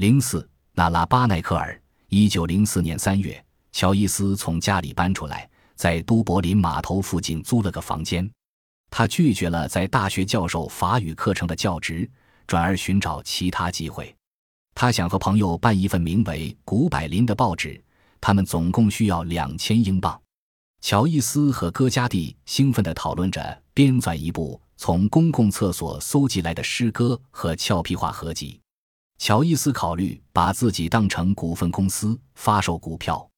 零四，纳拉巴奈克尔。一九零四年三月，乔伊斯从家里搬出来，在都柏林码头附近租了个房间。他拒绝了在大学教授法语课程的教职，转而寻找其他机会。他想和朋友办一份名为《古柏林》的报纸，他们总共需要两千英镑。乔伊斯和戈加蒂兴奋地讨论着编纂一部从公共厕所搜集来的诗歌和俏皮话合集。乔伊斯考虑把自己当成股份公司发售股票。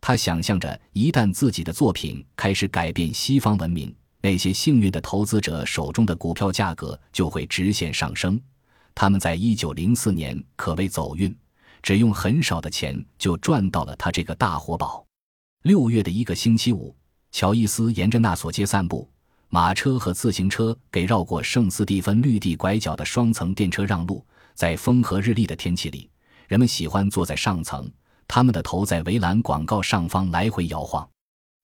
他想象着，一旦自己的作品开始改变西方文明，那些幸运的投资者手中的股票价格就会直线上升。他们在一九零四年可谓走运，只用很少的钱就赚到了他这个大活宝。六月的一个星期五，乔伊斯沿着纳索街散步，马车和自行车给绕过圣斯蒂芬绿地拐角的双层电车让路。在风和日丽的天气里，人们喜欢坐在上层，他们的头在围栏广告上方来回摇晃。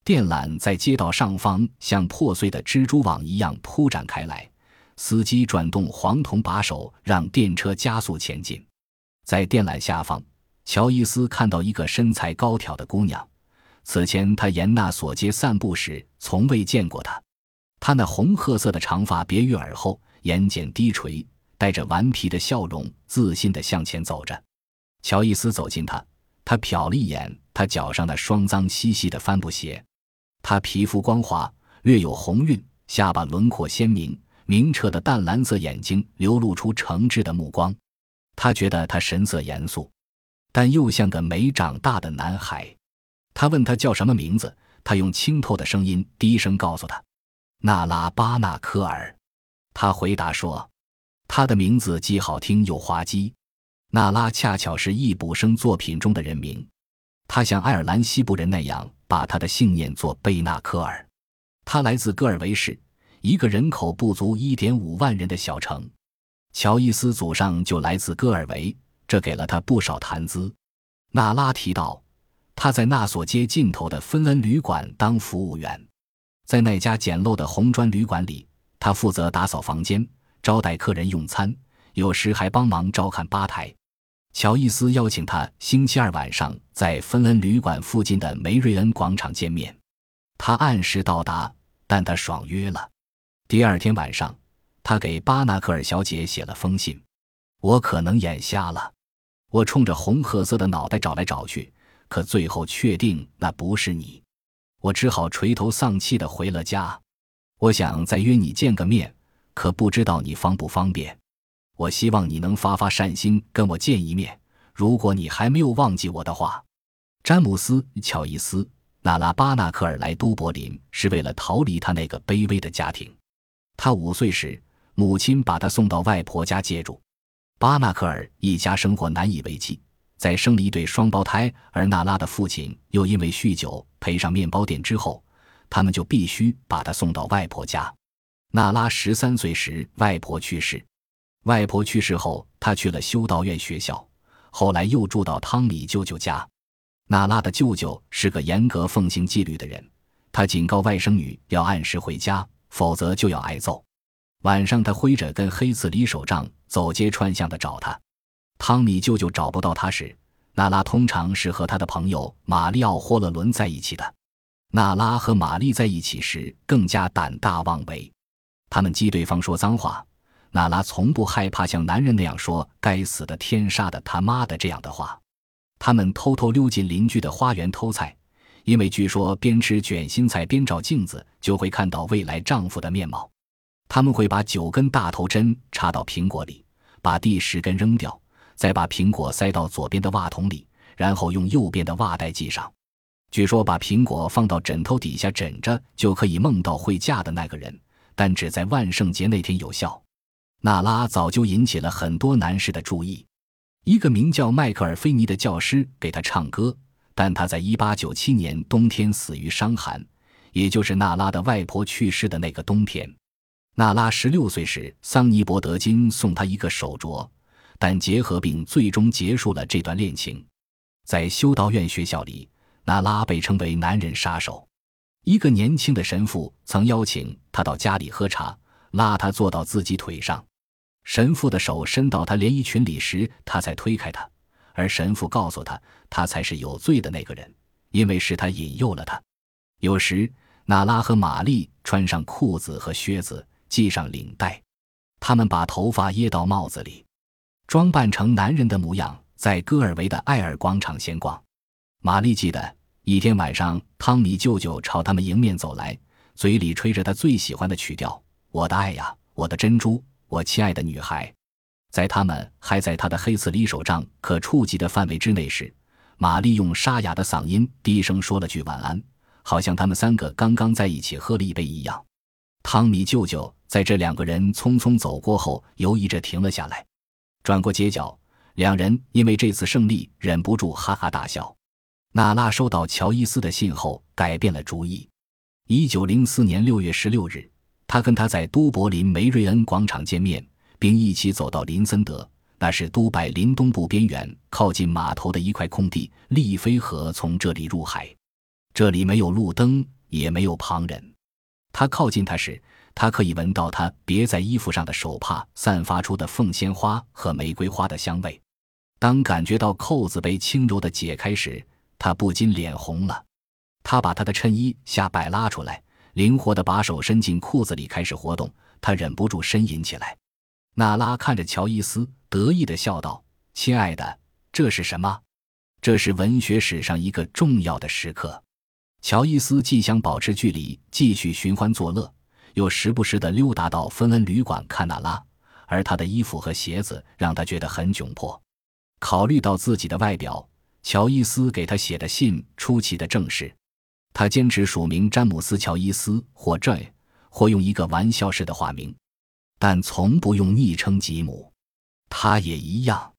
电缆在街道上方像破碎的蜘蛛网一样铺展开来，司机转动黄铜把手，让电车加速前进。在电缆下方，乔伊斯看到一个身材高挑的姑娘。此前他沿那索街散步时从未见过她。她那红褐色的长发别于耳后，眼睑低垂，带着顽皮的笑容，自信地向前走着。乔伊斯走近他，他瞟了一眼他脚上那双脏兮兮的帆布鞋。他皮肤光滑，略有红晕，下巴轮廓鲜明，明澈的淡蓝色眼睛流露出诚挚的目光。他觉得他神色严肃，但又像个没长大的男孩。他问他叫什么名字，他用清透的声音低声告诉他：“纳拉巴纳科尔。”他回答说：“他的名字既好听又滑稽。”纳拉恰巧是易卜生作品中的人名。他像爱尔兰西部人那样把他的姓念作贝纳科尔。他来自戈尔维市，一个人口不足一点五万人的小城。乔伊斯祖上就来自戈尔维，这给了他不少谈资。纳拉提到。他在那所街尽头的芬恩旅馆当服务员，在那家简陋的红砖旅馆里，他负责打扫房间、招待客人用餐，有时还帮忙照看吧台。乔伊斯邀请他星期二晚上在芬恩旅馆附近的梅瑞恩广场见面。他按时到达，但他爽约了。第二天晚上，他给巴纳克尔小姐写了封信：“我可能眼瞎了。”我冲着红褐色的脑袋找来找去。可最后确定那不是你，我只好垂头丧气的回了家。我想再约你见个面，可不知道你方不方便。我希望你能发发善心跟我见一面。如果你还没有忘记我的话，詹姆斯·乔伊斯·纳拉巴纳克尔来都柏林是为了逃离他那个卑微的家庭。他五岁时，母亲把他送到外婆家借住。巴纳克尔一家生活难以为继。在生了一对双胞胎，而娜拉的父亲又因为酗酒赔上面包店之后，他们就必须把他送到外婆家。娜拉十三岁时，外婆去世。外婆去世后，她去了修道院学校，后来又住到汤米舅舅家。娜拉的舅舅是个严格奉行纪律的人，他警告外甥女要按时回家，否则就要挨揍。晚上，他挥着根黑刺里手杖，走街串巷的找他。汤米舅舅找不到他时，娜拉通常是和他的朋友玛丽奥·霍勒伦在一起的。娜拉和玛丽在一起时更加胆大妄为，他们激对方说脏话。娜拉从不害怕像男人那样说“该死的天杀的他妈的”这样的话。他们偷偷溜进邻居的花园偷菜，因为据说边吃卷心菜边照镜子就会看到未来丈夫的面貌。他们会把九根大头针插到苹果里，把第十根扔掉。再把苹果塞到左边的袜筒里，然后用右边的袜带系上。据说把苹果放到枕头底下枕着，就可以梦到会嫁的那个人，但只在万圣节那天有效。娜拉早就引起了很多男士的注意。一个名叫迈克尔·菲尼的教师给他唱歌，但他在1897年冬天死于伤寒，也就是娜拉的外婆去世的那个冬天。娜拉16岁时，桑尼伯德金送她一个手镯。但结合并最终结束了这段恋情。在修道院学校里，娜拉被称为“男人杀手”。一个年轻的神父曾邀请他到家里喝茶，拉他坐到自己腿上。神父的手伸到他连衣裙里时，他才推开他。而神父告诉他，他才是有罪的那个人，因为是他引诱了他。有时，娜拉和玛丽穿上裤子和靴子，系上领带，他们把头发掖到帽子里，装扮成男人的模样，在戈尔维的艾尔广场闲逛。玛丽记得一天晚上，汤米舅舅朝他们迎面走来，嘴里吹着他最喜欢的曲调：“我的爱呀，我的珍珠，我亲爱的女孩。”在他们还在他的黑色里手杖可触及的范围之内时，玛丽用沙哑的嗓音低声说了句晚安，好像他们三个刚刚在一起喝了一杯一样。汤米舅舅在这两个人匆匆走过后，犹豫着停了下来，转过街角，两人因为这次胜利忍不住哈哈大笑。娜拉收到乔伊斯的信后，改变了主意。一九零四年六月十六日，他跟他在都柏林梅瑞恩广场见面。并一起走到林森德，那是都柏林东部边缘靠近码头的一块空地。利菲河从这里入海，这里没有路灯，也没有旁人。他靠近他时，他可以闻到他别在衣服上的手帕散发出的凤仙花和玫瑰花的香味。当感觉到扣子被轻柔地解开时，他不禁脸红了。他把他的衬衣下摆拉出来，灵活地把手伸进裤子里开始活动。他忍不住呻吟起来。娜拉看着乔伊斯，得意地笑道：“亲爱的，这是什么？这是文学史上一个重要的时刻。”乔伊斯既想保持距离，继续寻欢作乐，又时不时地溜达到芬恩旅馆看娜拉，而他的衣服和鞋子让他觉得很窘迫。考虑到自己的外表，乔伊斯给他写的信出奇的正式。他坚持署名詹姆斯·乔伊斯或 J，或用一个玩笑式的化名。但从不用昵称吉姆，他也一样。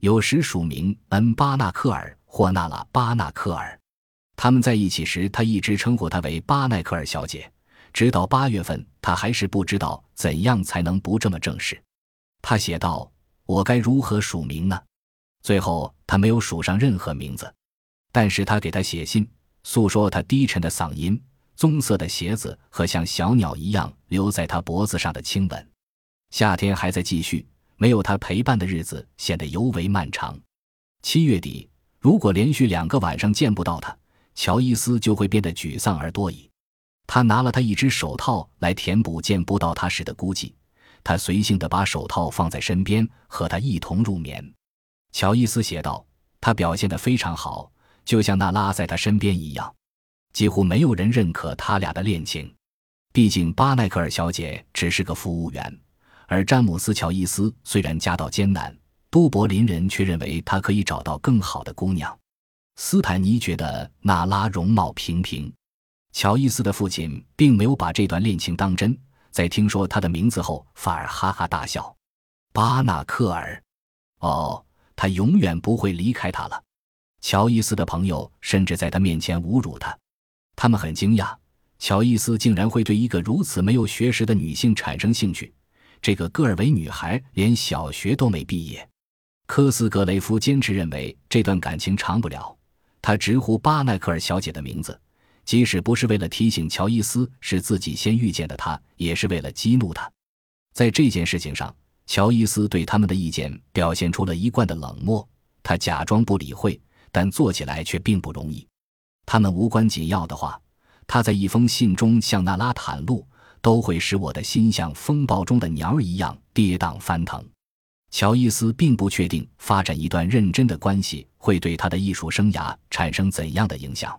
有时署名恩巴纳克尔或纳拉巴纳克尔。他们在一起时，他一直称呼她为巴奈克尔小姐。直到八月份，他还是不知道怎样才能不这么正式。他写道：“我该如何署名呢？”最后，他没有署上任何名字。但是他给他写信，诉说他低沉的嗓音、棕色的鞋子和像小鸟一样留在他脖子上的亲吻。夏天还在继续，没有他陪伴的日子显得尤为漫长。七月底，如果连续两个晚上见不到他，乔伊斯就会变得沮丧而多疑。他拿了他一只手套来填补见不到他时的孤寂。他随性地把手套放在身边，和他一同入眠。乔伊斯写道：“他表现得非常好，就像那拉在他身边一样。几乎没有人认可他俩的恋情，毕竟巴奈克尔小姐只是个服务员。”而詹姆斯·乔伊斯虽然家道艰难，都柏林人却认为他可以找到更好的姑娘。斯坦尼觉得娜拉容貌平平。乔伊斯的父亲并没有把这段恋情当真，在听说他的名字后，反而哈哈大笑。巴纳克尔，哦，他永远不会离开他了。乔伊斯的朋友甚至在他面前侮辱他，他们很惊讶，乔伊斯竟然会对一个如此没有学识的女性产生兴趣。这个戈尔维女孩连小学都没毕业，科斯格雷夫坚持认为这段感情长不了。他直呼巴奈克尔小姐的名字，即使不是为了提醒乔伊斯是自己先遇见的他，也是为了激怒他。在这件事情上，乔伊斯对他们的意见表现出了一贯的冷漠。他假装不理会，但做起来却并不容易。他们无关紧要的话，他在一封信中向娜拉袒露。都会使我的心像风暴中的鸟儿一样跌宕翻腾。乔伊斯并不确定发展一段认真的关系会对他的艺术生涯产生怎样的影响。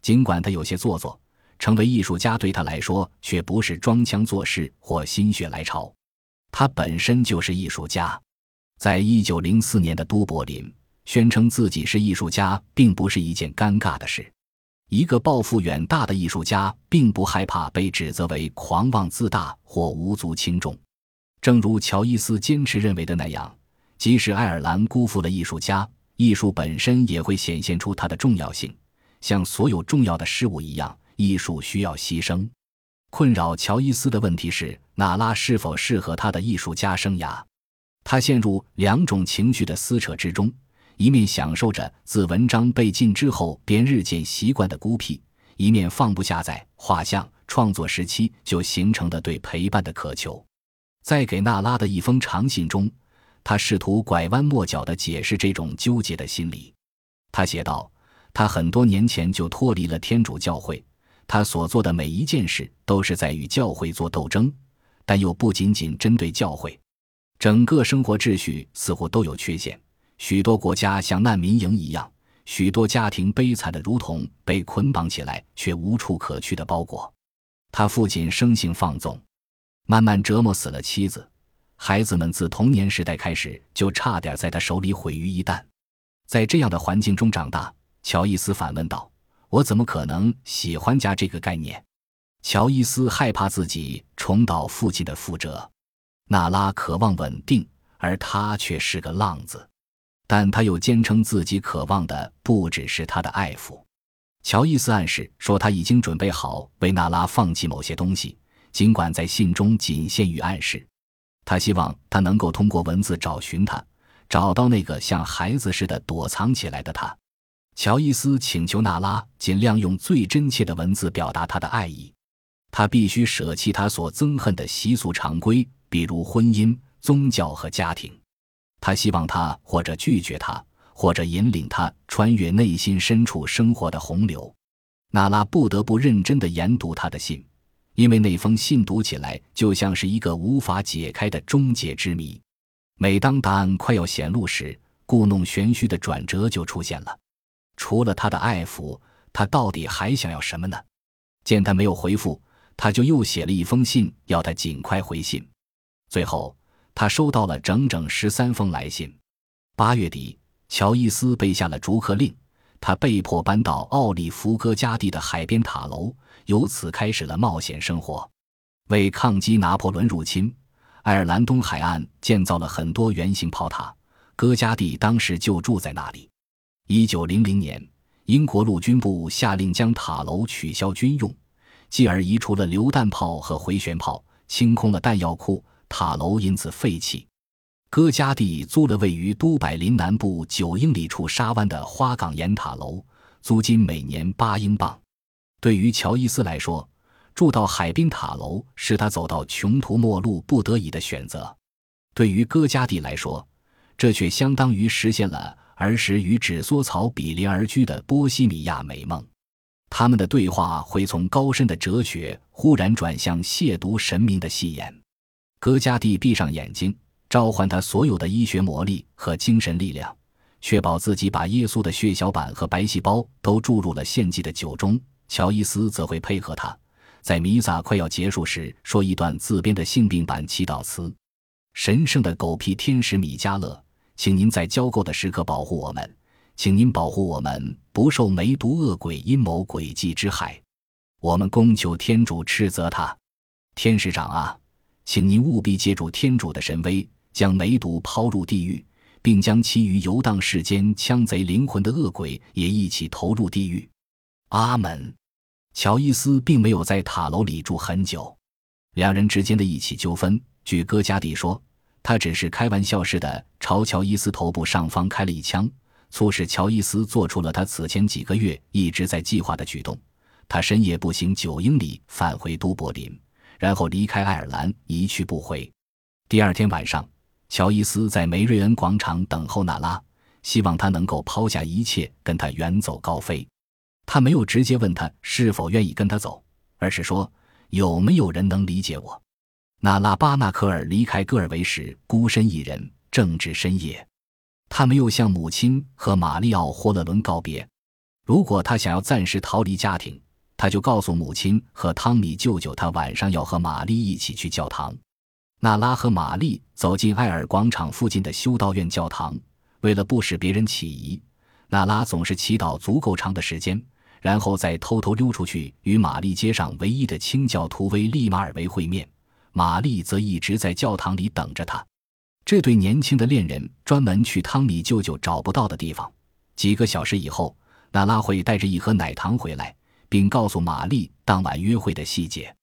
尽管他有些做作，成为艺术家对他来说却不是装腔作势或心血来潮。他本身就是艺术家。在一九零四年的都柏林，宣称自己是艺术家并不是一件尴尬的事。一个抱负远大的艺术家，并不害怕被指责为狂妄自大或无足轻重。正如乔伊斯坚持认为的那样，即使爱尔兰辜负了艺术家，艺术本身也会显现出它的重要性。像所有重要的事物一样，艺术需要牺牲。困扰乔伊斯的问题是：娜拉是否适合他的艺术家生涯？他陷入两种情绪的撕扯之中。一面享受着自文章被禁之后便日渐习惯的孤僻，一面放不下在画像创作时期就形成的对陪伴的渴求。在给娜拉的一封长信中，他试图拐弯抹角地解释这种纠结的心理。他写道：“他很多年前就脱离了天主教会，他所做的每一件事都是在与教会做斗争，但又不仅仅针对教会。整个生活秩序似乎都有缺陷。许多国家像难民营一样，许多家庭悲惨的如同被捆绑起来却无处可去的包裹。他父亲生性放纵，慢慢折磨死了妻子。”孩子们自童年时代开始就差点在他手里毁于一旦，在这样的环境中长大，乔伊斯反问道：“我怎么可能喜欢家这个概念？”乔伊斯害怕自己重蹈父亲的覆辙。娜拉渴望稳定，而他却是个浪子，但他又坚称自己渴望的不只是他的爱抚。乔伊斯暗示说他已经准备好为娜拉放弃某些东西，尽管在信中仅限于暗示。他希望他能够通过文字找寻他，找到那个像孩子似的躲藏起来的他。乔伊斯请求娜拉尽量用最真切的文字表达他的爱意。他必须舍弃他所憎恨的习俗常规，比如婚姻、宗教和家庭。他希望他或者拒绝他，或者引领他穿越内心深处生活的洪流。娜拉不得不认真地研读他的信。因为那封信读起来就像是一个无法解开的终结之谜，每当答案快要显露时，故弄玄虚的转折就出现了。除了他的爱抚，他到底还想要什么呢？见他没有回复，他就又写了一封信，要他尽快回信。最后，他收到了整整十三封来信。八月底，乔伊斯被下了逐客令。他被迫搬到奥利弗戈加蒂的海边塔楼，由此开始了冒险生活。为抗击拿破仑入侵，爱尔兰东海岸建造了很多圆形炮塔。戈加蒂当时就住在那里。一九零零年，英国陆军部下令将塔楼取消军用，继而移除了榴弹炮和回旋炮，清空了弹药库，塔楼因此废弃。戈加蒂租了位于都柏林南部九英里处沙湾的花岗岩塔楼，租金每年八英镑。对于乔伊斯来说，住到海滨塔楼是他走到穷途末路不得已的选择；对于戈加蒂来说，这却相当于实现了儿时与纸梭草比邻而居的波西米亚美梦。他们的对话会从高深的哲学忽然转向亵渎神明的戏言。戈加蒂闭上眼睛。召唤他所有的医学魔力和精神力量，确保自己把耶稣的血小板和白细胞都注入了献祭的酒中。乔伊斯则会配合他，在弥撒快要结束时说一段自编的性病版祈祷词：“神圣的狗屁天使米迦勒，请您在交购的时刻保护我们，请您保护我们不受梅毒恶鬼阴谋诡计之害。我们恭求天主斥责他，天使长啊，请您务必借助天主的神威。”将梅毒抛入地狱，并将其余游荡世间枪贼灵魂的恶鬼也一起投入地狱。阿门。乔伊斯并没有在塔楼里住很久，两人之间的一起纠纷，据戈加蒂说，他只是开玩笑似的朝乔伊斯头部上方开了一枪，促使乔伊斯做出了他此前几个月一直在计划的举动。他深夜步行九英里返回都柏林，然后离开爱尔兰，一去不回。第二天晚上。乔伊斯在梅瑞恩广场等候娜拉，希望她能够抛下一切跟他远走高飞。他没有直接问他是否愿意跟他走，而是说有没有人能理解我。娜拉巴纳科尔离开戈尔维时孤身一人，正值深夜。他没有向母亲和玛丽奥霍勒伦告别。如果他想要暂时逃离家庭，他就告诉母亲和汤米舅舅，他晚上要和玛丽一起去教堂。娜拉和玛丽走进艾尔广场附近的修道院教堂，为了不使别人起疑，娜拉总是祈祷足够长的时间，然后再偷偷溜出去与玛丽街上唯一的清教徒威利马尔维会面。玛丽则一直在教堂里等着他。这对年轻的恋人专门去汤米舅舅找不到的地方。几个小时以后，娜拉会带着一盒奶糖回来，并告诉玛丽当晚约会的细节。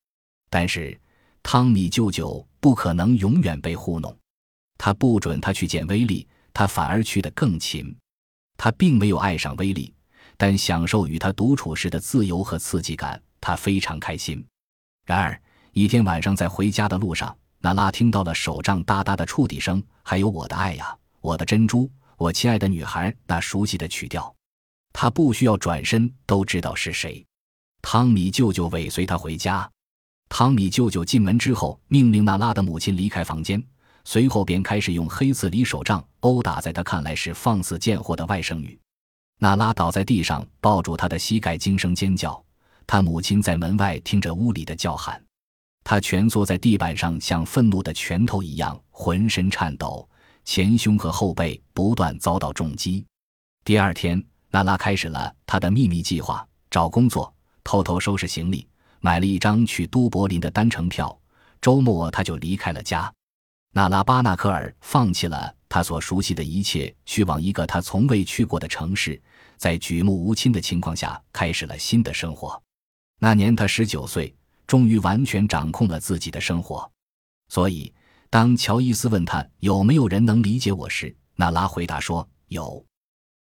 但是，汤米舅舅。不可能永远被糊弄，他不准他去见威利，他反而去得更勤。他并没有爱上威利，但享受与他独处时的自由和刺激感，他非常开心。然而，一天晚上在回家的路上，娜拉听到了手杖哒哒的触地声，还有“我的爱呀，我的珍珠，我亲爱的女孩”那熟悉的曲调。他不需要转身都知道是谁。汤米舅舅尾随他回家。汤米舅舅进门之后，命令娜拉的母亲离开房间，随后便开始用黑色里手杖殴打在他看来是放肆贱货的外甥女。娜拉倒在地上，抱住他的膝盖，惊声尖叫。他母亲在门外听着屋里的叫喊。他蜷缩在地板上，像愤怒的拳头一样，浑身颤抖，前胸和后背不断遭到重击。第二天，娜拉开始了她的秘密计划：找工作，偷偷收拾行李，买了一张去都柏林的单程票。周末，他就离开了家。娜拉巴纳克尔放弃了他所熟悉的一切，去往一个他从未去过的城市，在举目无亲的情况下，开始了新的生活。那年他十九岁。终于完全掌控了自己的生活，所以当乔伊斯问他有没有人能理解我时，娜拉回答说：“有。”